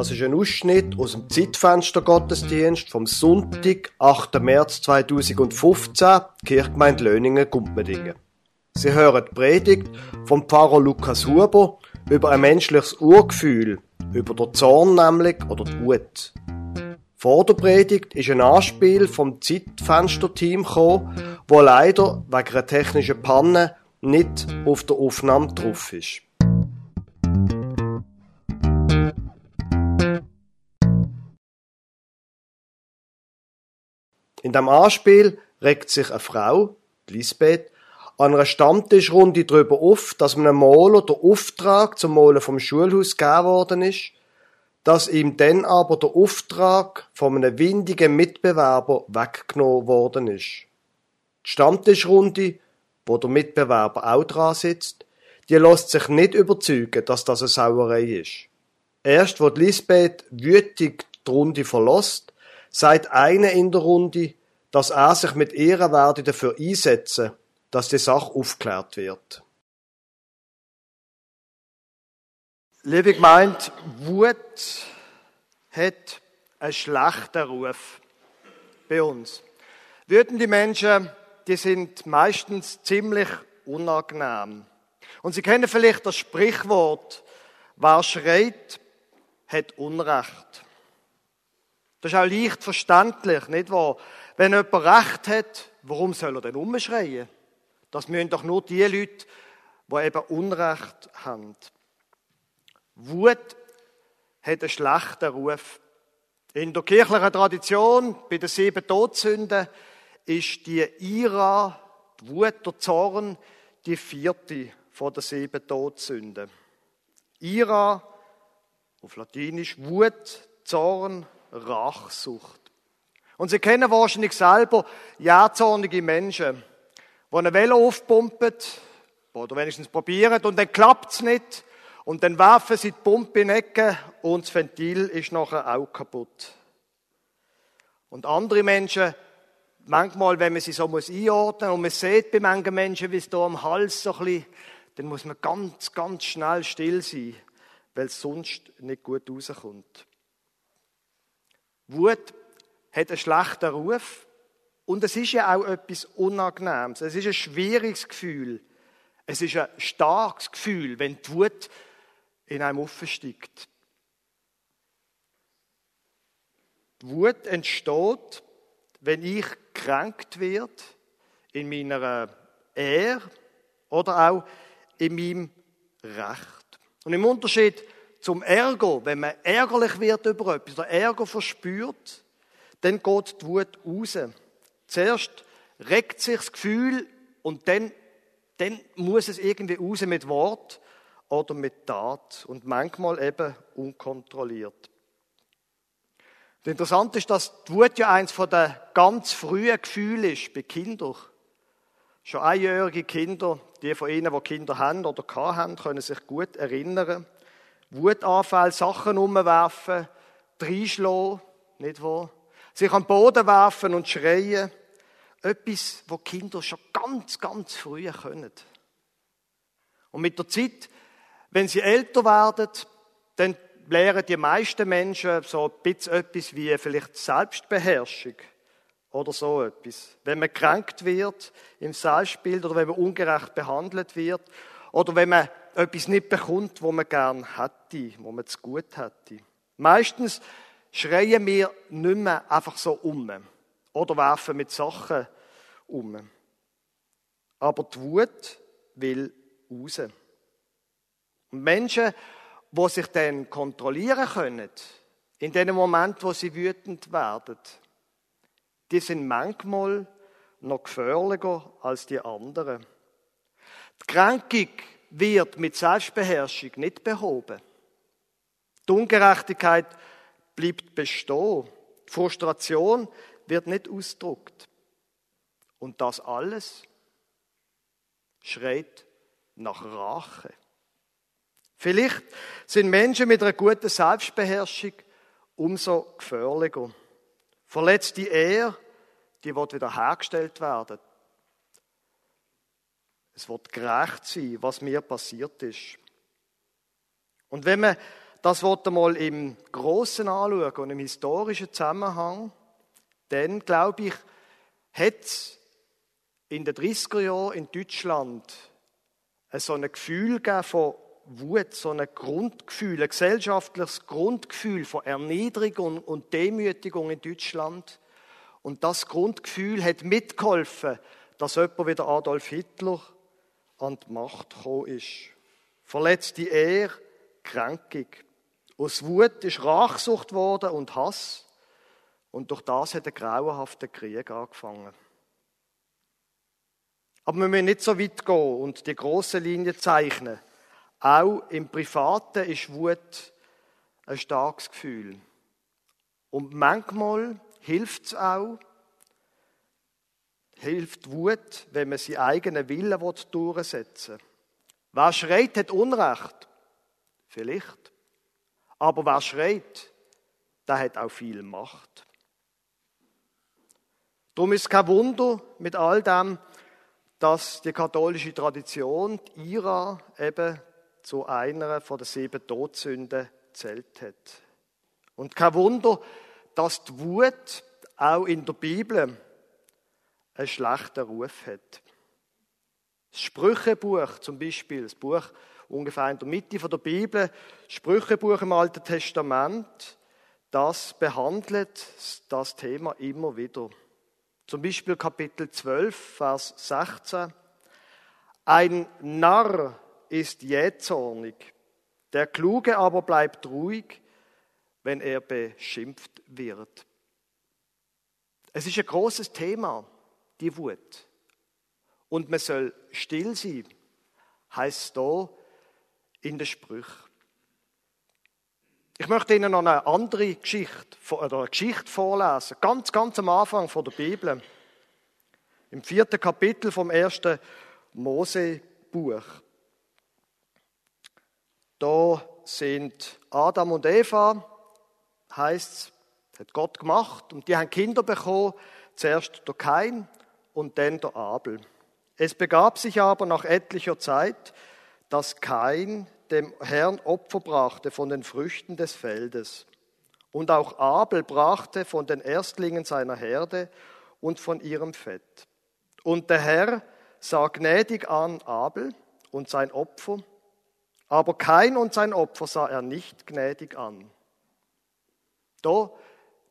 Das ist ein Ausschnitt aus dem Zeitfenster Gottesdienst vom Sonntag, 8. März 2015, Kirchgemeinde Löningen, Gumpmedingen. Sie hören die Predigt vom Pfarrer Lukas Huber über ein menschliches Urgefühl, über den Zorn nämlich oder die Wut. Vor der Predigt ist ein Anspiel vom Zeitfenster-Team gekommen, wo leider wegen einer technischen Panne nicht auf der Aufnahme drauf ist. In dem Anspiel regt sich eine Frau, Lisbeth, an einer Stammtischrunde darüber auf, dass einem Maler der Auftrag zum Malen vom Schulhaus gegeben worden ist, dass ihm dann aber der Auftrag von einem windigen Mitbewerber weggenommen worden ist. Die Stammtischrunde, wo der Mitbewerber auch dran sitzt, die lässt sich nicht überzeugen, dass das eine Sauerei ist. Erst wo Lisbeth wütig die Runde verlässt, sagt einer in der Runde, dass er sich mit ihr werde dafür einsetzen, dass die Sache aufgeklärt wird. Liebe gemeint, Wut hat einen schlechten Ruf bei uns. Wütende Menschen, die sind meistens ziemlich unangenehm. Und Sie kennen vielleicht das Sprichwort, wer schreit, hat Unrecht. Das ist auch leicht verständlich, nicht wahr? Wenn jemand Recht hat, warum soll er denn umschreien? Das müssen doch nur die Leute, die eben Unrecht haben. Wut hat einen schlechten Ruf. In der kirchlichen Tradition, bei den sieben Todsünden, ist die Ira, die Wut, der Zorn, die vierte von den sieben Todsünden. Ira, auf Latinisch Wut, Zorn, Rachsucht. Und Sie kennen wahrscheinlich selber jähzornige Menschen, die eine Welle aufpumpen, oder wenigstens probieren, und dann klappt's nicht, und dann werfen sie die Pumpe in die Ecke, und das Ventil ist nachher auch kaputt. Und andere Menschen, manchmal, wenn man sie so muss einordnen und man sieht bei manchen Menschen, wie es da am Hals so ein bisschen, dann muss man ganz, ganz schnell still sein, weil es sonst nicht gut rauskommt. Wut hat einen schlechten Ruf und es ist ja auch etwas Unangenehmes. Es ist ein schwieriges Gefühl. Es ist ein starkes Gefühl, wenn die Wut in einem aufsteigt. Die Wut entsteht, wenn ich gekränkt wird in meiner Ehre oder auch in meinem Recht. Und im Unterschied zum Ärger, wenn man ärgerlich wird über etwas, der Ärger verspürt, dann geht die Wut raus. Zuerst regt sich das Gefühl und dann, dann muss es irgendwie raus mit Wort oder mit Tat und manchmal eben unkontrolliert. Das Interessante ist, dass die Wut ja eins von den ganz frühen Gefühlen ist bei Kindern. Schon einjährige Kinder, die von Ihnen, die Kinder haben oder haben, können sich gut erinnern. Wutanfall, Sachen umwerfen, reinschlagen, nicht wahr? Sich am Boden werfen und schreien. Etwas, wo Kinder schon ganz, ganz früh können. Und mit der Zeit, wenn sie älter werden, dann lernen die meisten Menschen so ein bisschen etwas wie vielleicht Selbstbeherrschung oder so etwas. Wenn man kränkt wird im Selbstbild oder wenn man ungerecht behandelt wird oder wenn man etwas nicht bekommt, wo man gern hätte, wo man zu gut hätte. Meistens schreien wir nicht mehr einfach so um oder werfen mit Sachen um. Aber die Wut will raus. Und Menschen, die sich dann kontrollieren können, in dem Moment, wo sie wütend werden, die sind manchmal noch gefährlicher als die anderen. Die Kränkung wird mit Selbstbeherrschung nicht behoben. Die Ungerechtigkeit bleibt bestehen. Frustration wird nicht ausgedruckt. Und das alles schreit nach Rache. Vielleicht sind Menschen mit einer guten Selbstbeherrschung umso gefährlicher. Verletzte Ehe, die wird wieder hergestellt werden. Es wird gerecht sein, was mir passiert ist. Und wenn man das wollte mal im Großen anschauen und im historischen Zusammenhang, dann glaube ich, hat es in den 30er Jahren in Deutschland so ein Gefühl von Wut, so ein Grundgefühl, ein gesellschaftliches Grundgefühl von Erniedrigung und Demütigung in Deutschland. Und das Grundgefühl hat mitgeholfen, dass jemand wie Adolf Hitler an die Macht gekommen ist. Verletzte Ehre, Kränkung. Aus Wut ist Rachsucht worden und Hass. Und durch das hat der grauenhafte Krieg angefangen. Aber wir müssen nicht so weit gehen und die große Linie zeichnen. Auch im Privaten ist Wut ein starkes Gefühl. Und manchmal hilft es auch, hilft Wut, wenn man seinen eigenen Willen durchsetzen will. Wer schreit, hat Unrecht. Vielleicht. Aber wer schreit, der hat auch viel Macht. Darum ist kein Wunder mit all dem, dass die katholische Tradition, die IRA, eben zu einer von den sieben Todsünden zählt hat. Und kein Wunder, dass die Wut auch in der Bibel einen schlechten Ruf hat. Das Sprüchebuch zum Beispiel, das Buch ungefähr in der Mitte der Bibel, Sprüchebuch im Alten Testament, das behandelt das Thema immer wieder. Zum Beispiel Kapitel 12, Vers 16. Ein Narr ist jähzornig, der Kluge aber bleibt ruhig, wenn er beschimpft wird. Es ist ein großes Thema, die Wut. Und man soll still sein, heißt da in den Sprüchen. Ich möchte Ihnen noch eine andere Geschichte oder eine Geschichte vorlesen, ganz, ganz am Anfang von der Bibel. Im vierten Kapitel vom ersten Mosebuch. Da sind Adam und Eva, heißt es, hat Gott gemacht und die haben Kinder bekommen, zuerst der Kain und dann der Abel. Es begab sich aber nach etlicher Zeit, dass Kain dem Herrn Opfer brachte von den Früchten des Feldes. Und auch Abel brachte von den Erstlingen seiner Herde und von ihrem Fett. Und der Herr sah gnädig an Abel und sein Opfer aber kein und sein Opfer sah er nicht gnädig an. Da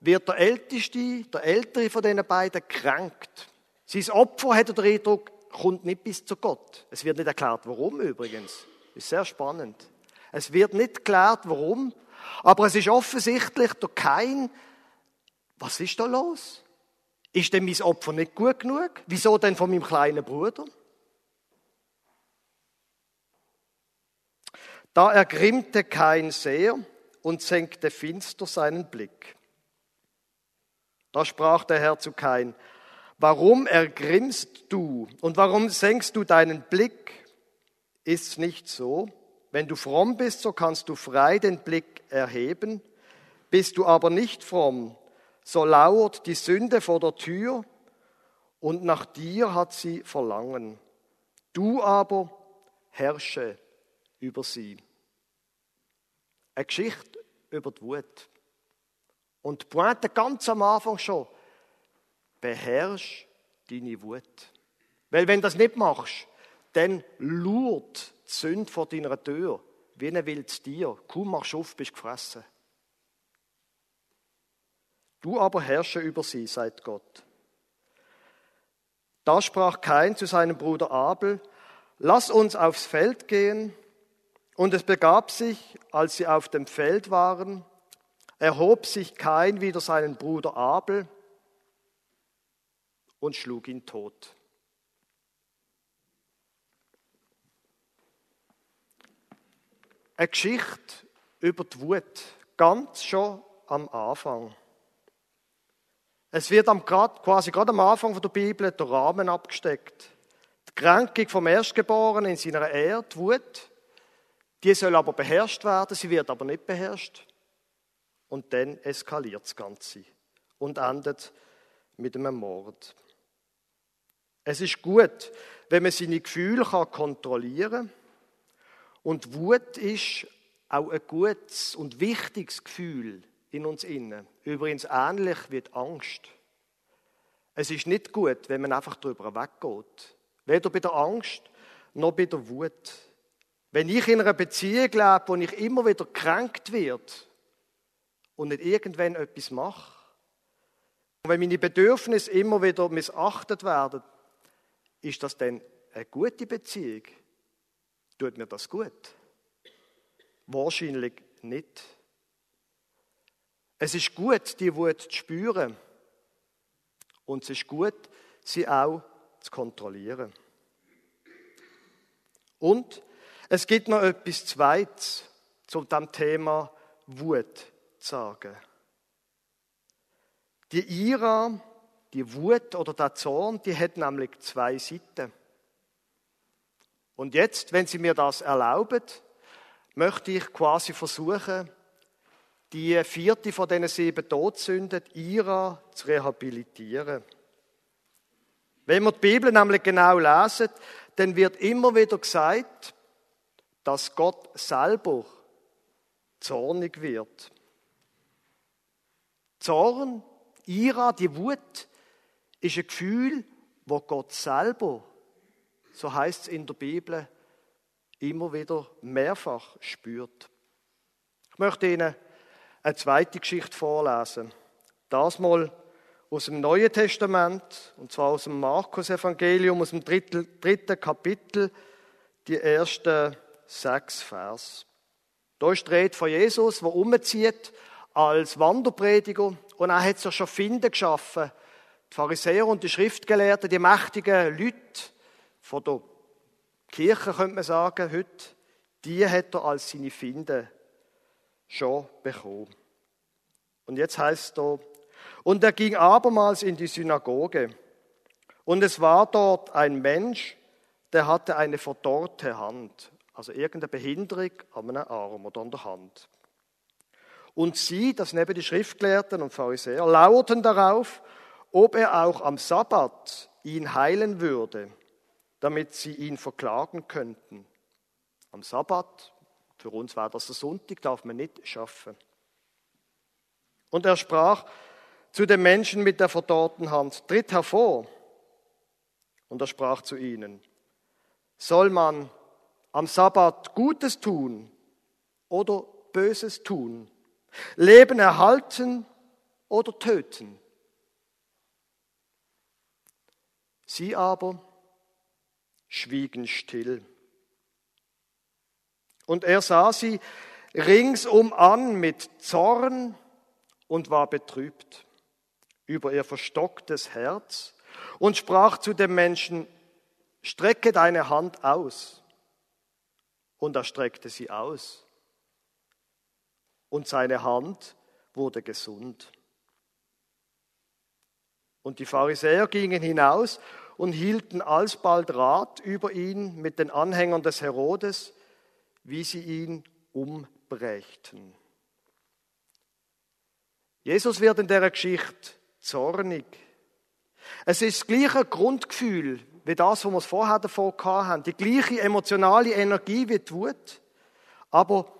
wird der Älteste, der Ältere von den beiden kränkt. Sein Opfer, er den Eindruck, kommt nicht bis zu Gott. Es wird nicht erklärt, warum übrigens. Ist sehr spannend. Es wird nicht erklärt, warum. Aber es ist offensichtlich, der Kein, was ist da los? Ist denn mein Opfer nicht gut genug? Wieso denn von meinem kleinen Bruder? Da ergrimmte Kain sehr und senkte finster seinen Blick. Da sprach der Herr zu Kain, warum ergrimmst du und warum senkst du deinen Blick? Ist's nicht so? Wenn du fromm bist, so kannst du frei den Blick erheben. Bist du aber nicht fromm, so lauert die Sünde vor der Tür und nach dir hat sie Verlangen. Du aber herrsche über sie. Eine Geschichte über die Wut. Und die Pointe ganz am Anfang schon, beherrsch deine Wut. Weil wenn du das nicht machst, dann lurt die Sünde vor deiner Tür, wie ein wildes Tier. Kaum machst du auf, bist gefressen. Du aber herrsche über sie, sagt Gott. Da sprach Kain zu seinem Bruder Abel, lass uns aufs Feld gehen und es begab sich, als sie auf dem Feld waren, erhob sich Kain wider seinen Bruder Abel und schlug ihn tot. Eine Geschichte über die Wut, ganz schon am Anfang. Es wird am, quasi gerade am Anfang der Bibel der Rahmen abgesteckt. Die Kränkung vom Erstgeborenen in seiner Ehre, die Wut, die soll aber beherrscht werden, sie wird aber nicht beherrscht. Und dann eskaliert das Ganze und endet mit einem Mord. Es ist gut, wenn man seine Gefühle kontrollieren kann. Und Wut ist auch ein gutes und wichtiges Gefühl in uns innen. Übrigens ähnlich wie Angst. Es ist nicht gut, wenn man einfach darüber weggeht. Weder bei der Angst noch bei der Wut. Wenn ich in einer Beziehung lebe, wo ich immer wieder kränkt wird und nicht irgendwann etwas mache, und wenn meine Bedürfnisse immer wieder missachtet werden, ist das dann eine gute Beziehung? Tut mir das gut? Wahrscheinlich nicht. Es ist gut, die Wut zu spüren. Und es ist gut, sie auch zu kontrollieren. Und es gibt noch etwas Zweites zu dem Thema Wut zu sagen. Die Ira, die Wut oder der Zorn, die hat nämlich zwei Seiten. Und jetzt, wenn Sie mir das erlauben, möchte ich quasi versuchen, die vierte von diesen sieben Todsünden, Ira, zu rehabilitieren. Wenn wir die Bibel nämlich genau lesen, dann wird immer wieder gesagt, dass Gott selber zornig wird. Zorn, Ira, die Wut, ist ein Gefühl, wo Gott selber, so heißt es in der Bibel, immer wieder mehrfach spürt. Ich möchte Ihnen eine zweite Geschichte vorlesen. Das mal aus dem Neuen Testament, und zwar aus dem Markus-Evangelium, aus dem dritten, Kapitel, die ersten sechs Vers. Da ist die Rede von Jesus, der umzieht als Wanderprediger und er hat sich schon Finden geschaffen. Die Pharisäer und die Schriftgelehrten, die mächtigen Leute von der Kirche, könnte man sagen, heute, die hat er als seine Finden schon bekommen. Und jetzt heißt es da, und er ging abermals in die Synagoge. Und es war dort ein Mensch, der hatte eine verdorrte Hand, also irgendeine Behinderung an einem Arm oder an der Hand. Und sie, das neben die Schriftgelehrten und Pharisäer, lauerten darauf, ob er auch am Sabbat ihn heilen würde, damit sie ihn verklagen könnten. Am Sabbat, für uns war das der Sonntag, darf man nicht schaffen. Und er sprach zu dem Menschen mit der verdorrten Hand, tritt hervor. Und er sprach zu ihnen, soll man am Sabbat Gutes tun oder Böses tun? Leben erhalten oder töten? Sie aber schwiegen still. Und er sah sie ringsum an mit Zorn und war betrübt über ihr verstocktes Herz und sprach zu dem Menschen, strecke deine Hand aus. Und er streckte sie aus. Und seine Hand wurde gesund. Und die Pharisäer gingen hinaus und hielten alsbald Rat über ihn mit den Anhängern des Herodes, wie sie ihn umbrächten. Jesus wird in der Geschichte zornig. Es ist das gleiche Grundgefühl wie das, was wir vorher davon haben. Die gleiche emotionale Energie wie die Wut. Aber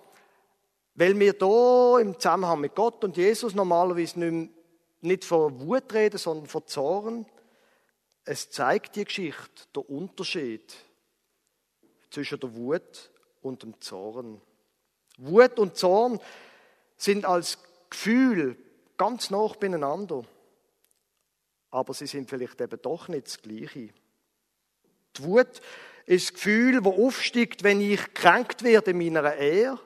weil wir hier im Zusammenhang mit Gott und Jesus normalerweise nicht, nicht von Wut reden, sondern von Zorn, es zeigt die Geschichte der Unterschied zwischen der Wut und dem Zorn. Wut und Zorn sind als Gefühl ganz nah beieinander. Aber sie sind vielleicht eben doch nicht das Gleiche. Die Wut ist das Gefühl, das aufsteigt, wenn ich gekränkt werde in meiner Ehe,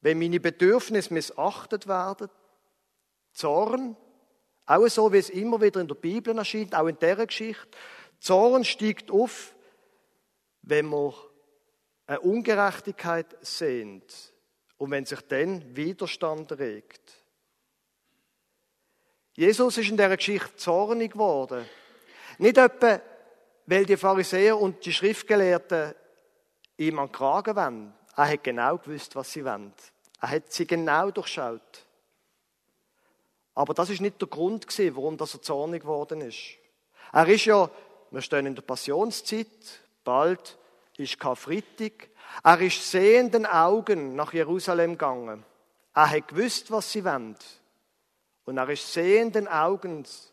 wenn meine Bedürfnisse missachtet werden. Zorn, auch so wie es immer wieder in der Bibel erscheint, auch in dieser Geschichte. Zorn steigt auf, wenn man eine Ungerechtigkeit sehnt und wenn sich dann Widerstand regt. Jesus ist in dieser Geschichte zornig geworden. Nicht etwa, weil die Pharisäer und die Schriftgelehrten ihm an den Kragen wollen. Er hat genau gewusst, was sie wollen. Er hat sie genau durchschaut. Aber das ist nicht der Grund warum er zornig geworden ist. Er ist ja, wir stehen in der Passionszeit, bald ist Karfreitag. Er ist sehenden Augen nach Jerusalem gegangen. Er hat gewusst, was sie wollen. Und er ist sehenden Augens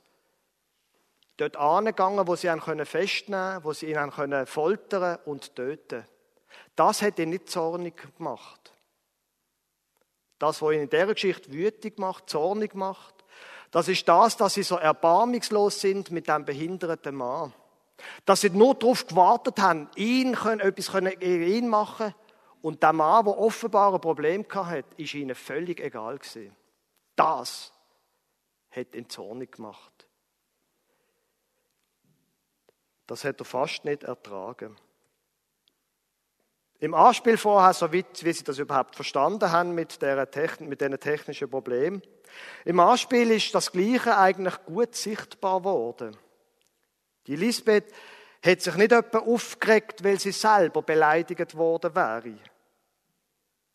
dort angegangen, wo sie ihn festnehmen können, wo sie ihn foltern und töten Das hat ihn nicht zornig gemacht. Das, was ihn in dieser Geschichte wütig macht, zornig macht, das ist das, dass sie so erbarmungslos sind mit dem behinderten Mann. Dass sie nur darauf gewartet haben, ihn können, etwas können ihn machen und der Mann, der offenbar ein Problem hatte, ist ihnen völlig egal gewesen. Das hat ihn zornig gemacht. Das hat er fast nicht ertragen. Im Anspiel vorher, so weit, wie Sie das überhaupt verstanden haben mit, der Techn mit diesen technischen Problemen, im Anspiel ist das Gleiche eigentlich gut sichtbar geworden. Die Elisabeth hat sich nicht etwa aufgeregt, weil sie selber beleidigt worden wäre,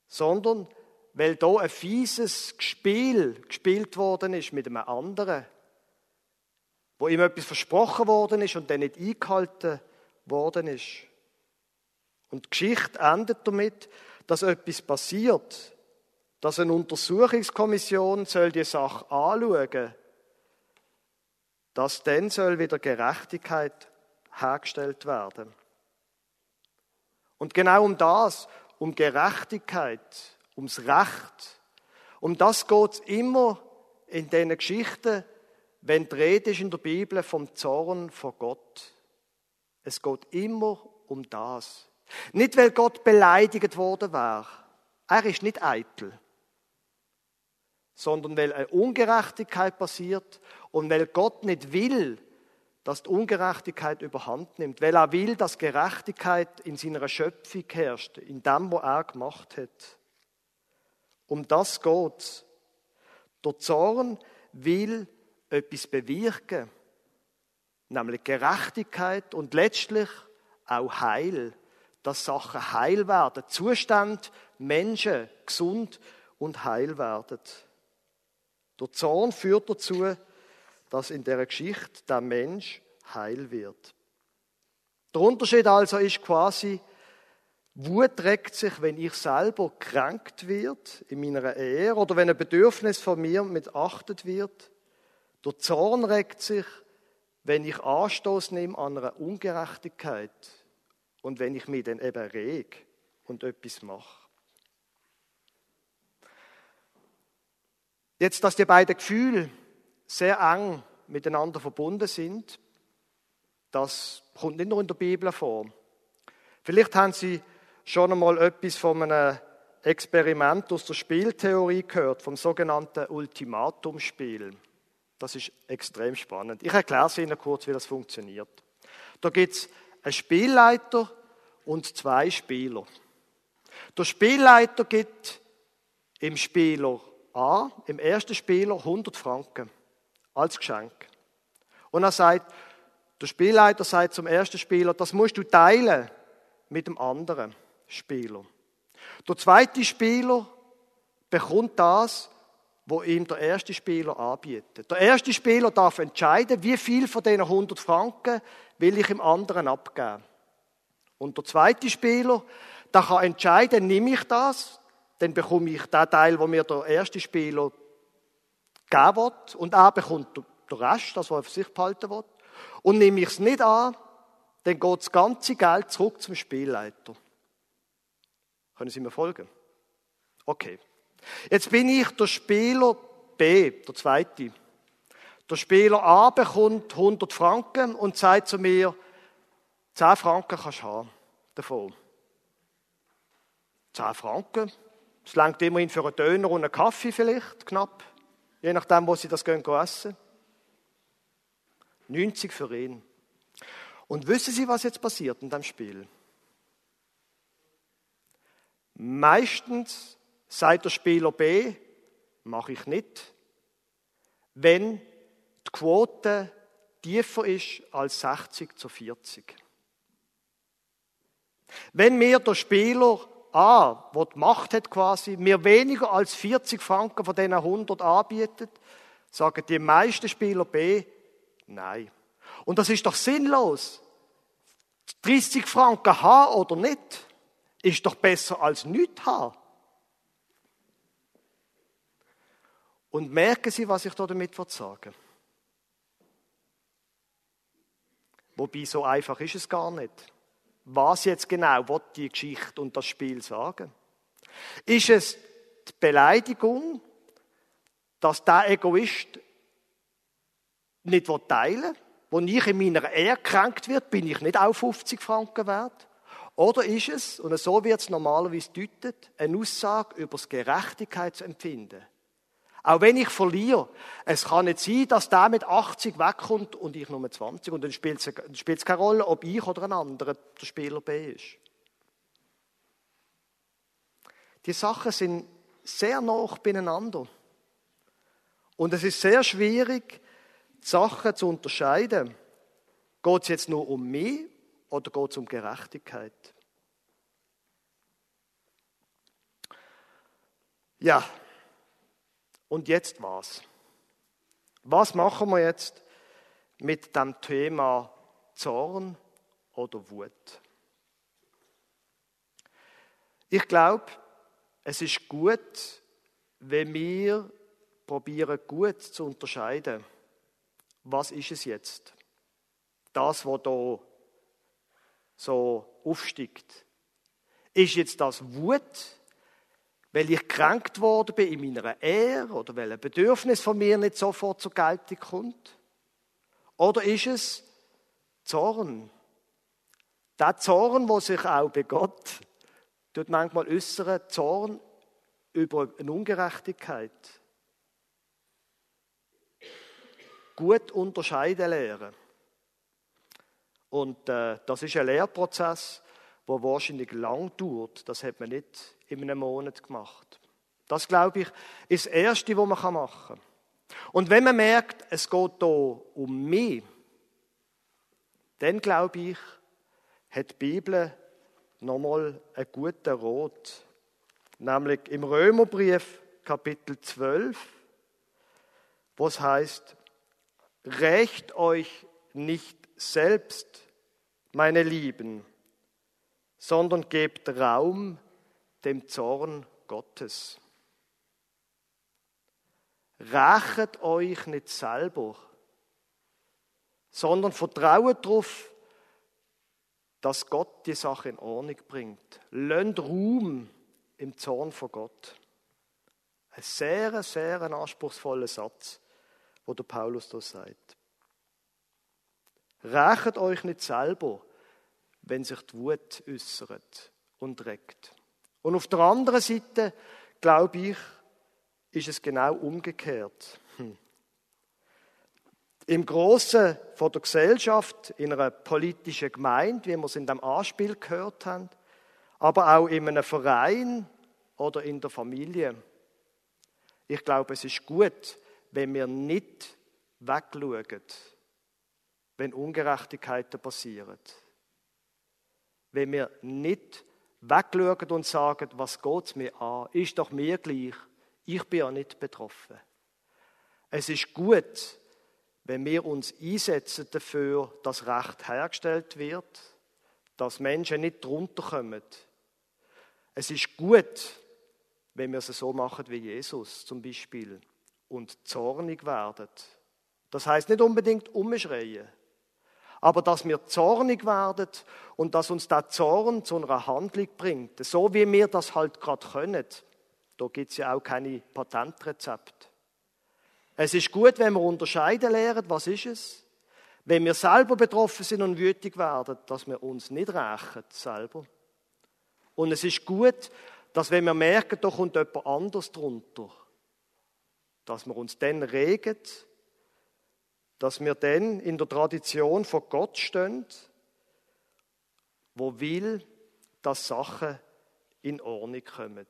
sondern weil da ein fieses Spiel gespielt worden ist mit einem anderen, wo ihm etwas versprochen worden ist und dann nicht eingehalten worden ist. Und die Geschichte endet damit, dass etwas passiert, dass eine Untersuchungskommission soll die Sache anschauen soll dass dann soll wieder Gerechtigkeit hergestellt werden. Und genau um das, um Gerechtigkeit, ums Recht, um das geht es immer in diesen Geschichten, wenn die Rede ist in der Bibel vom Zorn vor Gott. Es geht immer um das. Nicht, weil Gott beleidigt worden wäre. Er ist nicht eitel. Sondern weil eine Ungerechtigkeit passiert und weil Gott nicht will, dass die Ungerechtigkeit überhand nimmt, weil er will, dass Gerechtigkeit in seiner Schöpfung herrscht, in dem, was er gemacht hat. Um das geht's. Der Zorn will etwas bewirken, nämlich Gerechtigkeit und letztlich auch Heil, dass Sachen heil werden, Zustand Menschen gesund und heil werden. Der Zorn führt dazu, dass in der Geschichte der Mensch heil wird. Der Unterschied also ist quasi, Wut regt sich, wenn ich selber kränkt wird in meiner Ehe oder wenn ein Bedürfnis von mir mitachtet wird. Der Zorn regt sich, wenn ich Anstoß nehme an einer Ungerechtigkeit und wenn ich mich dann eben reg und etwas mache. Jetzt, dass die beiden Gefühle sehr eng miteinander verbunden sind, das kommt nicht nur in der Bibel vor. Vielleicht haben Sie schon einmal etwas von einem Experiment aus der Spieltheorie gehört, vom sogenannten Ultimatumspiel. Das ist extrem spannend. Ich erkläre Ihnen kurz, wie das funktioniert. Da gibt es einen Spielleiter und zwei Spieler. Der Spielleiter gibt im Spieler A, im ersten Spieler 100 Franken als Geschenk. Und er sagt, der Spielleiter sagt zum ersten Spieler, das musst du teilen mit dem anderen Spieler. Der zweite Spieler bekommt das, wo ihm der erste Spieler anbietet. Der erste Spieler darf entscheiden, wie viel von diesen 100 Franken will ich im anderen abgeben. Und der zweite Spieler, der kann entscheiden, nehme ich das, dann bekomme ich den Teil, wo mir der erste Spieler geben will, und er bekommt den Rest, das, was er für sich behalten will. Und nehme ich es nicht an, dann geht das ganze Geld zurück zum Spielleiter. Können Sie mir folgen? Okay. Jetzt bin ich der Spieler B, der zweite. Der Spieler A bekommt 100 Franken und sagt zu mir, 10 Franken kannst du haben davon. 10 Franken, das langt immerhin für einen Döner und einen Kaffee vielleicht, knapp. Je nachdem, wo sie das gehen, essen. 90 für ihn. Und wissen Sie, was jetzt passiert in dem Spiel? Meistens sagt der Spieler B, mache ich nicht, wenn die Quote tiefer ist als 60 zu 40. Wenn mir der Spieler A, der die Macht hat quasi, mir weniger als 40 Franken von diesen 100 anbietet, sagen die meisten Spieler B, nein. Und das ist doch sinnlos. 30 Franken haben oder nicht, ist doch besser als nichts haben. Und merken Sie, was ich damit sagen? Wobei, so einfach ist es gar nicht. Was jetzt genau wird die Geschichte und das Spiel sagen? Ist es die Beleidigung, dass der Egoist nicht teilen will? Wo ich in meiner Ehre kränkt wird, bin ich nicht auch 50 Franken wert? Oder ist es, und so wird es normalerweise deutet, eine Aussage über das Gerechtigkeitsempfinden? Auch wenn ich verliere, es kann nicht sein, dass der mit 80 wegkommt und ich nur 20 und dann spielt es, keine Rolle, ob ich oder ein anderer der Spieler B ist. Die Sachen sind sehr nah beieinander. Und es ist sehr schwierig, die Sachen zu unterscheiden. Geht es jetzt nur um mich oder geht es um Gerechtigkeit? Ja, und jetzt was? Was machen wir jetzt mit dem Thema Zorn oder Wut? Ich glaube, es ist gut, wenn wir probieren, gut zu unterscheiden. Was ist es jetzt? Das, was da so aufsteigt. Ist jetzt das Wut weil ich gekränkt worden bin in meiner Ehre oder weil ein Bedürfnis von mir nicht sofort zur Geltung kommt? Oder ist es Zorn? Der Zorn, wo sich auch bei Gott tut manchmal äußern, Zorn über eine Ungerechtigkeit. Gut unterscheiden lernen. Und äh, das ist ein Lehrprozess, der wahrscheinlich lang dauert. Das hat man nicht in einem Monat gemacht. Das, glaube ich, ist das Erste, was man machen kann. Und wenn man merkt, es geht hier um mich, dann, glaube ich, hat die Bibel nochmal einen guten Rot. Nämlich im Römerbrief, Kapitel 12, wo es heißt, Rächt euch nicht selbst, meine Lieben, sondern gebt Raum dem Zorn Gottes. Rachet euch nicht selber, sondern vertraut darauf, dass Gott die Sache in Ordnung bringt. Lönnt Ruhm im Zorn vor Gott. Ein sehr, sehr anspruchsvoller Satz, wo der Paulus da sagt. Rächet euch nicht selber, wenn sich die Wut äußert und regt. Und auf der anderen Seite, glaube ich, ist es genau umgekehrt. Hm. Im Großen von der Gesellschaft, in einer politischen Gemeinde, wie wir es in dem Anspiel gehört haben, aber auch in einem Verein oder in der Familie. Ich glaube, es ist gut, wenn wir nicht wegschauen, wenn Ungerechtigkeiten passieren. Wenn wir nicht wegschauen und sagen, was geht mir an? Ist doch mir gleich. Ich bin ja nicht betroffen. Es ist gut, wenn wir uns einsetzen dafür, dass Recht hergestellt wird, dass Menschen nicht drunter kommen. Es ist gut, wenn wir es so machen wie Jesus zum Beispiel und zornig werden. Das heißt nicht unbedingt umschreien, aber dass wir zornig werden und dass uns der Zorn zu einer Handlung bringt, so wie wir das halt gerade können. Da gibt es ja auch keine Patentrezept. Es ist gut, wenn wir unterscheiden lernen, was ist es. Wenn wir selber betroffen sind und wütig werden, dass wir uns nicht rächen selber. Und es ist gut, dass wenn wir merken, da kommt jemand anders drunter, dass wir uns dann regen dass wir dann in der Tradition von Gott stehen, wo will, dass Sachen in Ordnung kommen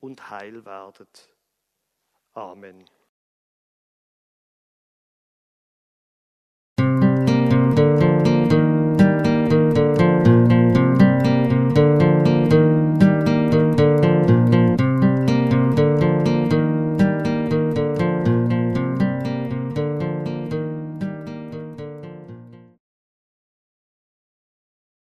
und heil werden. Amen.